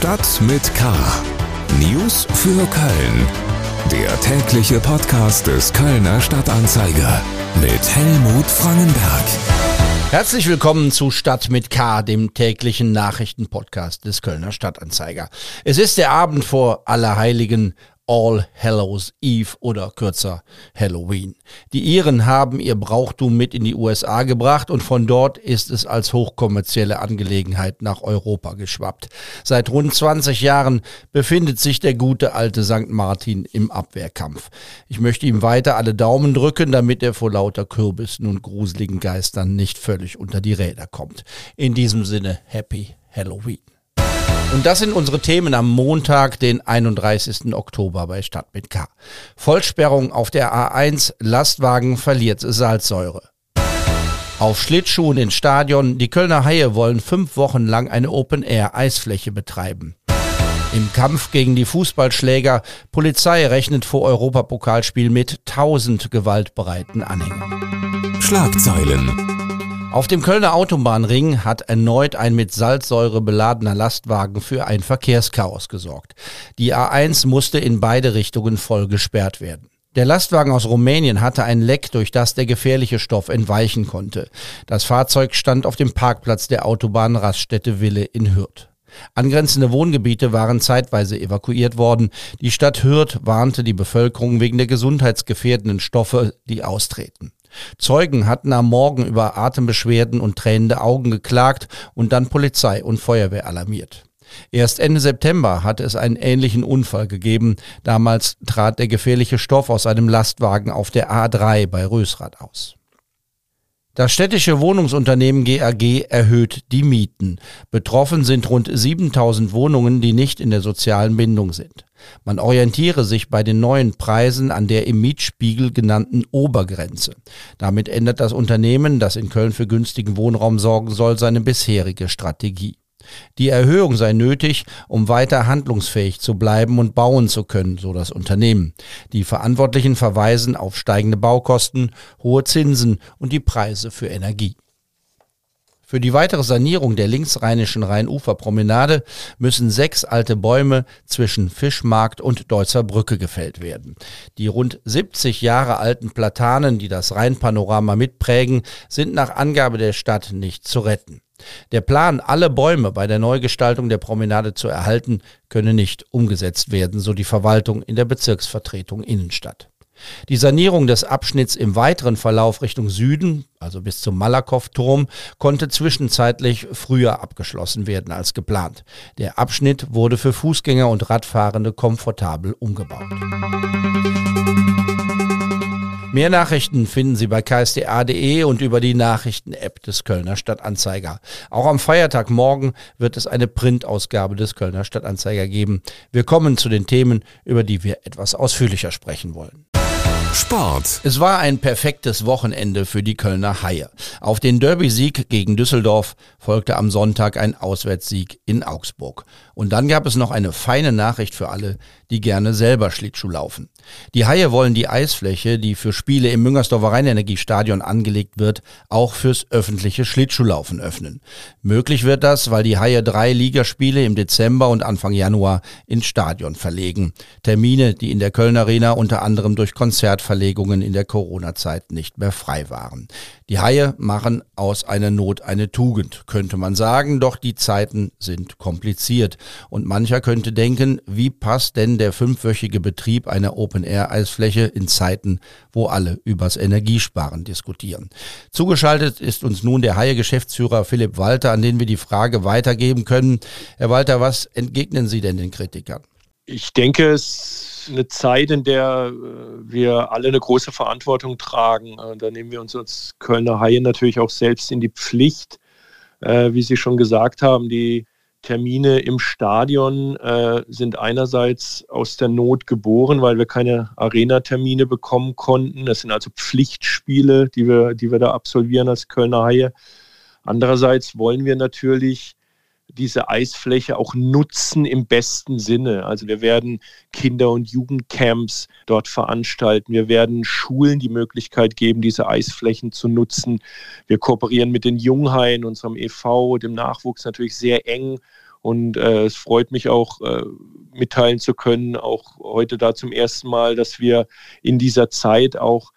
Stadt mit K. News für Köln. Der tägliche Podcast des Kölner Stadtanzeiger mit Helmut Frangenberg. Herzlich willkommen zu Stadt mit K, dem täglichen Nachrichtenpodcast des Kölner Stadtanzeiger. Es ist der Abend vor Allerheiligen All Hallows Eve oder kürzer Halloween. Die Iren haben ihr Brauchtum mit in die USA gebracht und von dort ist es als hochkommerzielle Angelegenheit nach Europa geschwappt. Seit rund 20 Jahren befindet sich der gute alte St. Martin im Abwehrkampf. Ich möchte ihm weiter alle Daumen drücken, damit er vor lauter Kürbissen und gruseligen Geistern nicht völlig unter die Räder kommt. In diesem Sinne, Happy Halloween. Und das sind unsere Themen am Montag, den 31. Oktober bei Stadt mit K. Vollsperrung auf der A1, Lastwagen verliert Salzsäure. Auf Schlittschuhen ins Stadion, die Kölner Haie wollen fünf Wochen lang eine Open-Air-Eisfläche betreiben. Im Kampf gegen die Fußballschläger, Polizei rechnet vor Europapokalspiel mit 1000 gewaltbereiten Anhängern. Schlagzeilen. Auf dem Kölner Autobahnring hat erneut ein mit Salzsäure beladener Lastwagen für ein Verkehrschaos gesorgt. Die A1 musste in beide Richtungen voll gesperrt werden. Der Lastwagen aus Rumänien hatte ein Leck, durch das der gefährliche Stoff entweichen konnte. Das Fahrzeug stand auf dem Parkplatz der Autobahn Raststätte Wille in Hürth. Angrenzende Wohngebiete waren zeitweise evakuiert worden. Die Stadt Hürth warnte die Bevölkerung wegen der gesundheitsgefährdenden Stoffe, die austreten. Zeugen hatten am Morgen über Atembeschwerden und tränende Augen geklagt und dann Polizei und Feuerwehr alarmiert. Erst Ende September hatte es einen ähnlichen Unfall gegeben. Damals trat der gefährliche Stoff aus einem Lastwagen auf der A3 bei Rösrath aus. Das städtische Wohnungsunternehmen GAG erhöht die Mieten. Betroffen sind rund 7000 Wohnungen, die nicht in der sozialen Bindung sind. Man orientiere sich bei den neuen Preisen an der im Mietspiegel genannten Obergrenze. Damit ändert das Unternehmen, das in Köln für günstigen Wohnraum sorgen soll, seine bisherige Strategie. Die Erhöhung sei nötig, um weiter handlungsfähig zu bleiben und bauen zu können, so das Unternehmen. Die Verantwortlichen verweisen auf steigende Baukosten, hohe Zinsen und die Preise für Energie. Für die weitere Sanierung der linksrheinischen Rheinuferpromenade müssen sechs alte Bäume zwischen Fischmarkt und Deutzer Brücke gefällt werden. Die rund 70 Jahre alten Platanen, die das Rheinpanorama mitprägen, sind nach Angabe der Stadt nicht zu retten. Der Plan, alle Bäume bei der Neugestaltung der Promenade zu erhalten, könne nicht umgesetzt werden, so die Verwaltung in der Bezirksvertretung Innenstadt. Die Sanierung des Abschnitts im weiteren Verlauf Richtung Süden, also bis zum Malakow-Turm, konnte zwischenzeitlich früher abgeschlossen werden als geplant. Der Abschnitt wurde für Fußgänger und Radfahrende komfortabel umgebaut. Mehr Nachrichten finden Sie bei ksda.de und über die Nachrichten-App des Kölner Stadtanzeiger. Auch am Feiertag morgen wird es eine Printausgabe des Kölner Stadtanzeiger geben. Wir kommen zu den Themen, über die wir etwas ausführlicher sprechen wollen. Sport. Es war ein perfektes Wochenende für die Kölner Haie. Auf den Derby-Sieg gegen Düsseldorf folgte am Sonntag ein Auswärtssieg in Augsburg. Und dann gab es noch eine feine Nachricht für alle, die gerne selber Schlittschuh laufen. Die Haie wollen die Eisfläche, die für Spiele im Müngersdorfer Rheinenergiestadion angelegt wird, auch fürs öffentliche Schlittschuhlaufen öffnen. Möglich wird das, weil die Haie drei Ligaspiele im Dezember und Anfang Januar ins Stadion verlegen. Termine, die in der Kölner Arena unter anderem durch Konzertverlegungen in der Corona-Zeit nicht mehr frei waren. Die Haie machen aus einer Not eine Tugend, könnte man sagen, doch die Zeiten sind kompliziert. Und mancher könnte denken, wie passt denn der fünfwöchige Betrieb einer Open-Air-Eisfläche in Zeiten, wo alle übers Energiesparen diskutieren. Zugeschaltet ist uns nun der Haie-Geschäftsführer Philipp Walter, an den wir die Frage weitergeben können. Herr Walter, was entgegnen Sie denn den Kritikern? Ich denke, es ist eine Zeit, in der äh, wir alle eine große Verantwortung tragen. Äh, da nehmen wir uns als Kölner Haie natürlich auch selbst in die Pflicht. Äh, wie Sie schon gesagt haben, die Termine im Stadion sind einerseits aus der Not geboren, weil wir keine Arena-Termine bekommen konnten. Das sind also Pflichtspiele, die wir, die wir da absolvieren als Kölner Haie. Andererseits wollen wir natürlich diese Eisfläche auch nutzen im besten Sinne. Also wir werden Kinder- und Jugendcamps dort veranstalten. Wir werden Schulen die Möglichkeit geben, diese Eisflächen zu nutzen. Wir kooperieren mit den Junghaien, unserem EV, dem Nachwuchs natürlich sehr eng Und äh, es freut mich auch, äh, mitteilen zu können, auch heute da zum ersten Mal, dass wir in dieser Zeit auch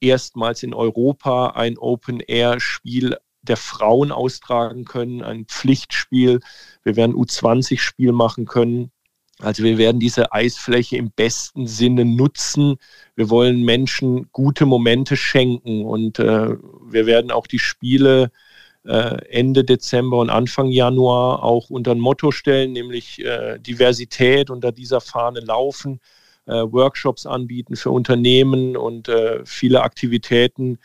erstmals in Europa ein Open-Air-Spiel der Frauen austragen können, ein Pflichtspiel. Wir werden U20-Spiel machen können. Also wir werden diese Eisfläche im besten Sinne nutzen. Wir wollen Menschen gute Momente schenken und äh, wir werden auch die Spiele äh, Ende Dezember und Anfang Januar auch unter ein Motto stellen, nämlich äh, Diversität unter dieser Fahne laufen, äh, Workshops anbieten für Unternehmen und äh, viele Aktivitäten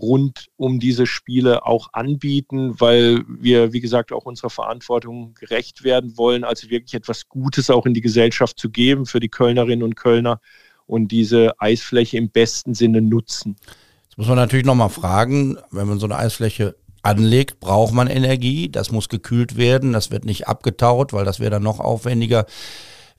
rund um diese Spiele auch anbieten, weil wir, wie gesagt, auch unserer Verantwortung gerecht werden wollen, also wirklich etwas Gutes auch in die Gesellschaft zu geben für die Kölnerinnen und Kölner und diese Eisfläche im besten Sinne nutzen. Jetzt muss man natürlich nochmal fragen, wenn man so eine Eisfläche anlegt, braucht man Energie, das muss gekühlt werden, das wird nicht abgetaut, weil das wäre dann noch aufwendiger.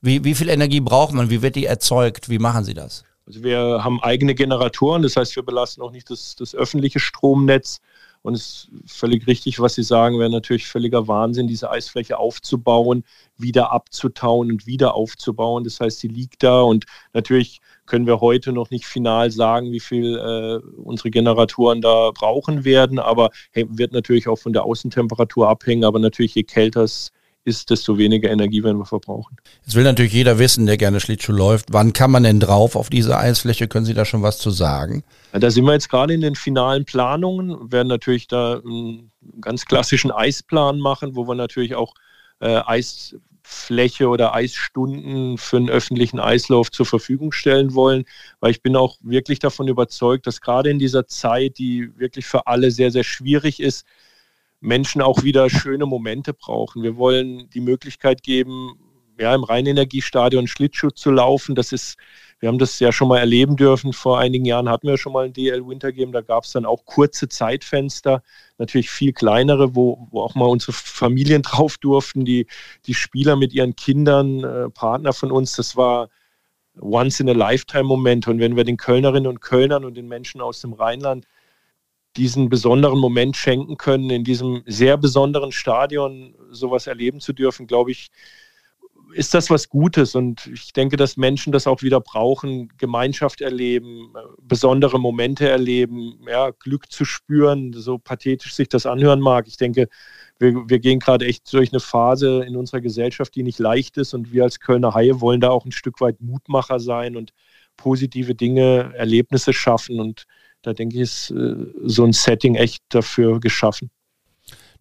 Wie, wie viel Energie braucht man? Wie wird die erzeugt? Wie machen Sie das? Also wir haben eigene Generatoren, das heißt, wir belasten auch nicht das, das öffentliche Stromnetz. Und es ist völlig richtig, was Sie sagen, wäre natürlich völliger Wahnsinn, diese Eisfläche aufzubauen, wieder abzutauen und wieder aufzubauen. Das heißt, sie liegt da und natürlich können wir heute noch nicht final sagen, wie viel äh, unsere Generatoren da brauchen werden, aber hey, wird natürlich auch von der Außentemperatur abhängen. Aber natürlich, je kälter es ist, desto weniger Energie werden wir verbrauchen. Jetzt will natürlich jeder wissen, der gerne Schlittschuh läuft, wann kann man denn drauf auf diese Eisfläche? Können Sie da schon was zu sagen? Da sind wir jetzt gerade in den finalen Planungen, wir werden natürlich da einen ganz klassischen Eisplan machen, wo wir natürlich auch äh, Eisfläche oder Eisstunden für einen öffentlichen Eislauf zur Verfügung stellen wollen, weil ich bin auch wirklich davon überzeugt, dass gerade in dieser Zeit, die wirklich für alle sehr, sehr schwierig ist, Menschen auch wieder schöne Momente brauchen. Wir wollen die Möglichkeit geben, ja, im Rheinenergiestadion Schlittschuh zu laufen. Das ist, wir haben das ja schon mal erleben dürfen. Vor einigen Jahren hatten wir schon mal ein DL Winter Game. Da gab es dann auch kurze Zeitfenster, natürlich viel kleinere, wo, wo auch mal unsere Familien drauf durften, die, die Spieler mit ihren Kindern, äh, Partner von uns. Das war once in a lifetime Moment. Und wenn wir den Kölnerinnen und Kölnern und den Menschen aus dem Rheinland diesen besonderen Moment schenken können, in diesem sehr besonderen Stadion sowas erleben zu dürfen, glaube ich, ist das was Gutes. Und ich denke, dass Menschen das auch wieder brauchen, Gemeinschaft erleben, besondere Momente erleben, ja, Glück zu spüren, so pathetisch sich das anhören mag. Ich denke, wir, wir gehen gerade echt durch eine Phase in unserer Gesellschaft, die nicht leicht ist. Und wir als Kölner Haie wollen da auch ein Stück weit Mutmacher sein und positive Dinge, Erlebnisse schaffen. Und da denke ich, ist äh, so ein Setting echt dafür geschaffen.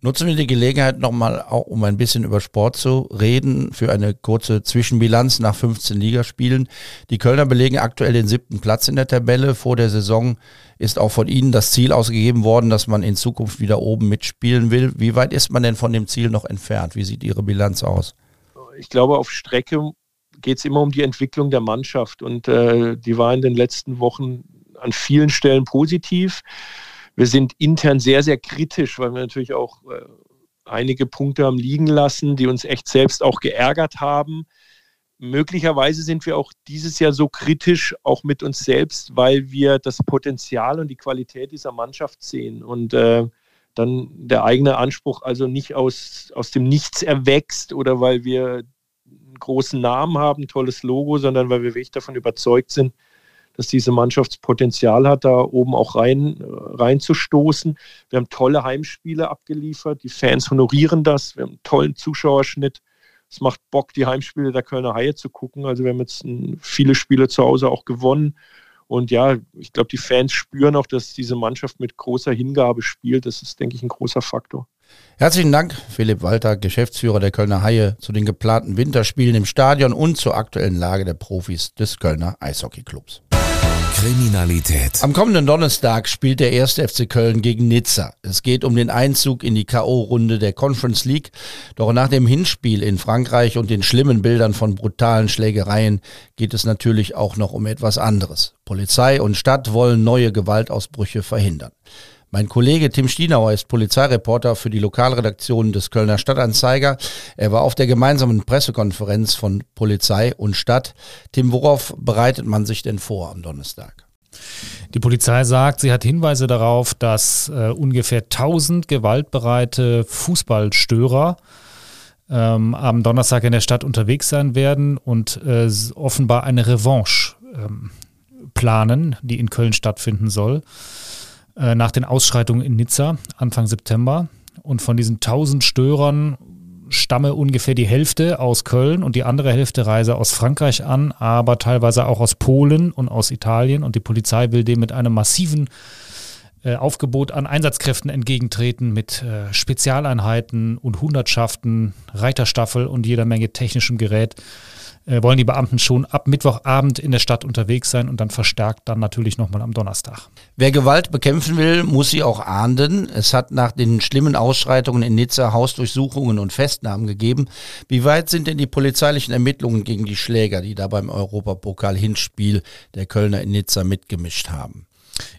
Nutzen wir die Gelegenheit nochmal auch, um ein bisschen über Sport zu reden, für eine kurze Zwischenbilanz nach 15 Ligaspielen. Die Kölner belegen aktuell den siebten Platz in der Tabelle. Vor der Saison ist auch von Ihnen das Ziel ausgegeben worden, dass man in Zukunft wieder oben mitspielen will. Wie weit ist man denn von dem Ziel noch entfernt? Wie sieht Ihre Bilanz aus? Ich glaube, auf Strecke geht es immer um die Entwicklung der Mannschaft und äh, die war in den letzten Wochen an vielen Stellen positiv. Wir sind intern sehr, sehr kritisch, weil wir natürlich auch äh, einige Punkte haben liegen lassen, die uns echt selbst auch geärgert haben. Möglicherweise sind wir auch dieses Jahr so kritisch auch mit uns selbst, weil wir das Potenzial und die Qualität dieser Mannschaft sehen und äh, dann der eigene Anspruch also nicht aus, aus dem Nichts erwächst oder weil wir einen großen Namen haben, tolles Logo, sondern weil wir wirklich davon überzeugt sind, dass diese Mannschaftspotenzial hat, da oben auch rein, reinzustoßen. Wir haben tolle Heimspiele abgeliefert. Die Fans honorieren das. Wir haben einen tollen Zuschauerschnitt. Es macht Bock, die Heimspiele der Kölner Haie zu gucken. Also wir haben jetzt viele Spiele zu Hause auch gewonnen. Und ja, ich glaube, die Fans spüren auch, dass diese Mannschaft mit großer Hingabe spielt. Das ist, denke ich, ein großer Faktor. Herzlichen Dank, Philipp Walter, Geschäftsführer der Kölner Haie, zu den geplanten Winterspielen im Stadion und zur aktuellen Lage der Profis des Kölner Eishockeyclubs. Kriminalität. Am kommenden Donnerstag spielt der erste FC Köln gegen Nizza. Es geht um den Einzug in die K.O.-Runde der Conference League. Doch nach dem Hinspiel in Frankreich und den schlimmen Bildern von brutalen Schlägereien geht es natürlich auch noch um etwas anderes. Polizei und Stadt wollen neue Gewaltausbrüche verhindern. Mein Kollege Tim Stienauer ist Polizeireporter für die Lokalredaktion des Kölner Stadtanzeiger. Er war auf der gemeinsamen Pressekonferenz von Polizei und Stadt. Tim, worauf bereitet man sich denn vor am Donnerstag? Die Polizei sagt, sie hat Hinweise darauf, dass äh, ungefähr 1000 gewaltbereite Fußballstörer ähm, am Donnerstag in der Stadt unterwegs sein werden und äh, offenbar eine Revanche ähm, planen, die in Köln stattfinden soll, äh, nach den Ausschreitungen in Nizza Anfang September. Und von diesen 1000 Störern stamme ungefähr die Hälfte aus Köln und die andere Hälfte reise aus Frankreich an, aber teilweise auch aus Polen und aus Italien. Und die Polizei will dem mit einem massiven äh, Aufgebot an Einsatzkräften entgegentreten mit äh, Spezialeinheiten und Hundertschaften, Reiterstaffel und jeder Menge technischem Gerät äh, wollen die Beamten schon ab Mittwochabend in der Stadt unterwegs sein und dann verstärkt dann natürlich nochmal am Donnerstag. Wer Gewalt bekämpfen will, muss sie auch ahnden. Es hat nach den schlimmen Ausschreitungen in Nizza Hausdurchsuchungen und Festnahmen gegeben. Wie weit sind denn die polizeilichen Ermittlungen gegen die Schläger, die da beim Europapokal-Hinspiel der Kölner in Nizza mitgemischt haben?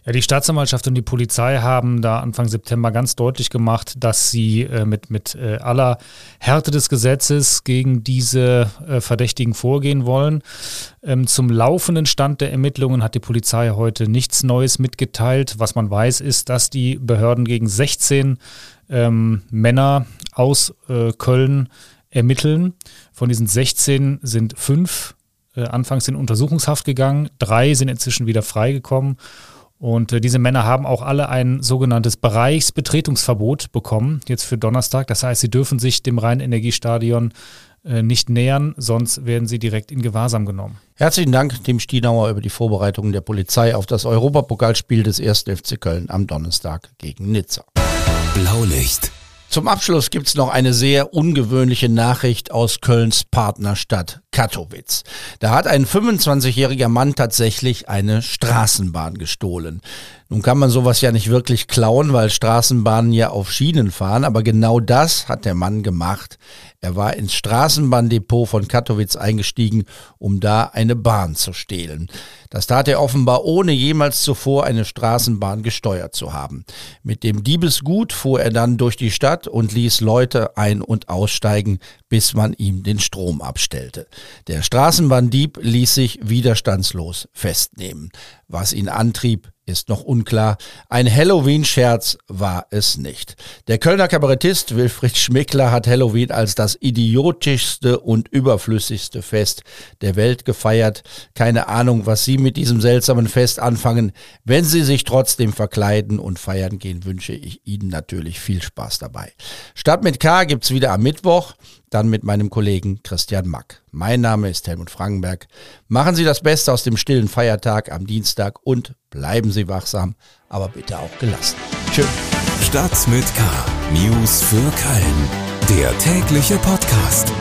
Ja, die Staatsanwaltschaft und die Polizei haben da Anfang September ganz deutlich gemacht, dass sie äh, mit, mit äh, aller Härte des Gesetzes gegen diese äh, Verdächtigen vorgehen wollen. Ähm, zum laufenden Stand der Ermittlungen hat die Polizei heute nichts Neues mitgeteilt. Was man weiß, ist, dass die Behörden gegen 16 ähm, Männer aus äh, Köln ermitteln. Von diesen 16 sind fünf äh, anfangs in Untersuchungshaft gegangen, drei sind inzwischen wieder freigekommen. Und äh, diese Männer haben auch alle ein sogenanntes Bereichsbetretungsverbot bekommen, jetzt für Donnerstag. Das heißt, sie dürfen sich dem Rhein-Energiestadion äh, nicht nähern, sonst werden sie direkt in Gewahrsam genommen. Herzlichen Dank, Tim Stienauer, über die Vorbereitungen der Polizei auf das Europapokalspiel des 1. FC Köln am Donnerstag gegen Nizza. Blaulicht. Zum Abschluss gibt's noch eine sehr ungewöhnliche Nachricht aus Kölns Partnerstadt Katowice. Da hat ein 25-jähriger Mann tatsächlich eine Straßenbahn gestohlen. Nun kann man sowas ja nicht wirklich klauen, weil Straßenbahnen ja auf Schienen fahren, aber genau das hat der Mann gemacht. Er war ins Straßenbahndepot von Katowice eingestiegen, um da eine Bahn zu stehlen. Das tat er offenbar ohne jemals zuvor eine Straßenbahn gesteuert zu haben. Mit dem Diebesgut fuhr er dann durch die Stadt und ließ Leute ein- und aussteigen, bis man ihm den Strom abstellte. Der Straßenbahndieb ließ sich widerstandslos festnehmen. Was ihn antrieb, ist noch unklar. Ein Halloween-Scherz war es nicht. Der Kölner Kabarettist Wilfried Schmickler hat Halloween als das idiotischste und überflüssigste Fest der Welt gefeiert. Keine Ahnung, was Sie mit diesem seltsamen Fest anfangen. Wenn Sie sich trotzdem verkleiden und feiern gehen, wünsche ich Ihnen natürlich viel Spaß dabei. Stadt mit K gibt's wieder am Mittwoch dann mit meinem Kollegen Christian Mack. Mein Name ist Helmut Frankenberg. Machen Sie das Beste aus dem stillen Feiertag am Dienstag und bleiben Sie wachsam, aber bitte auch gelassen. Tschüss. Stadt mit K. News für Köln. Der tägliche Podcast.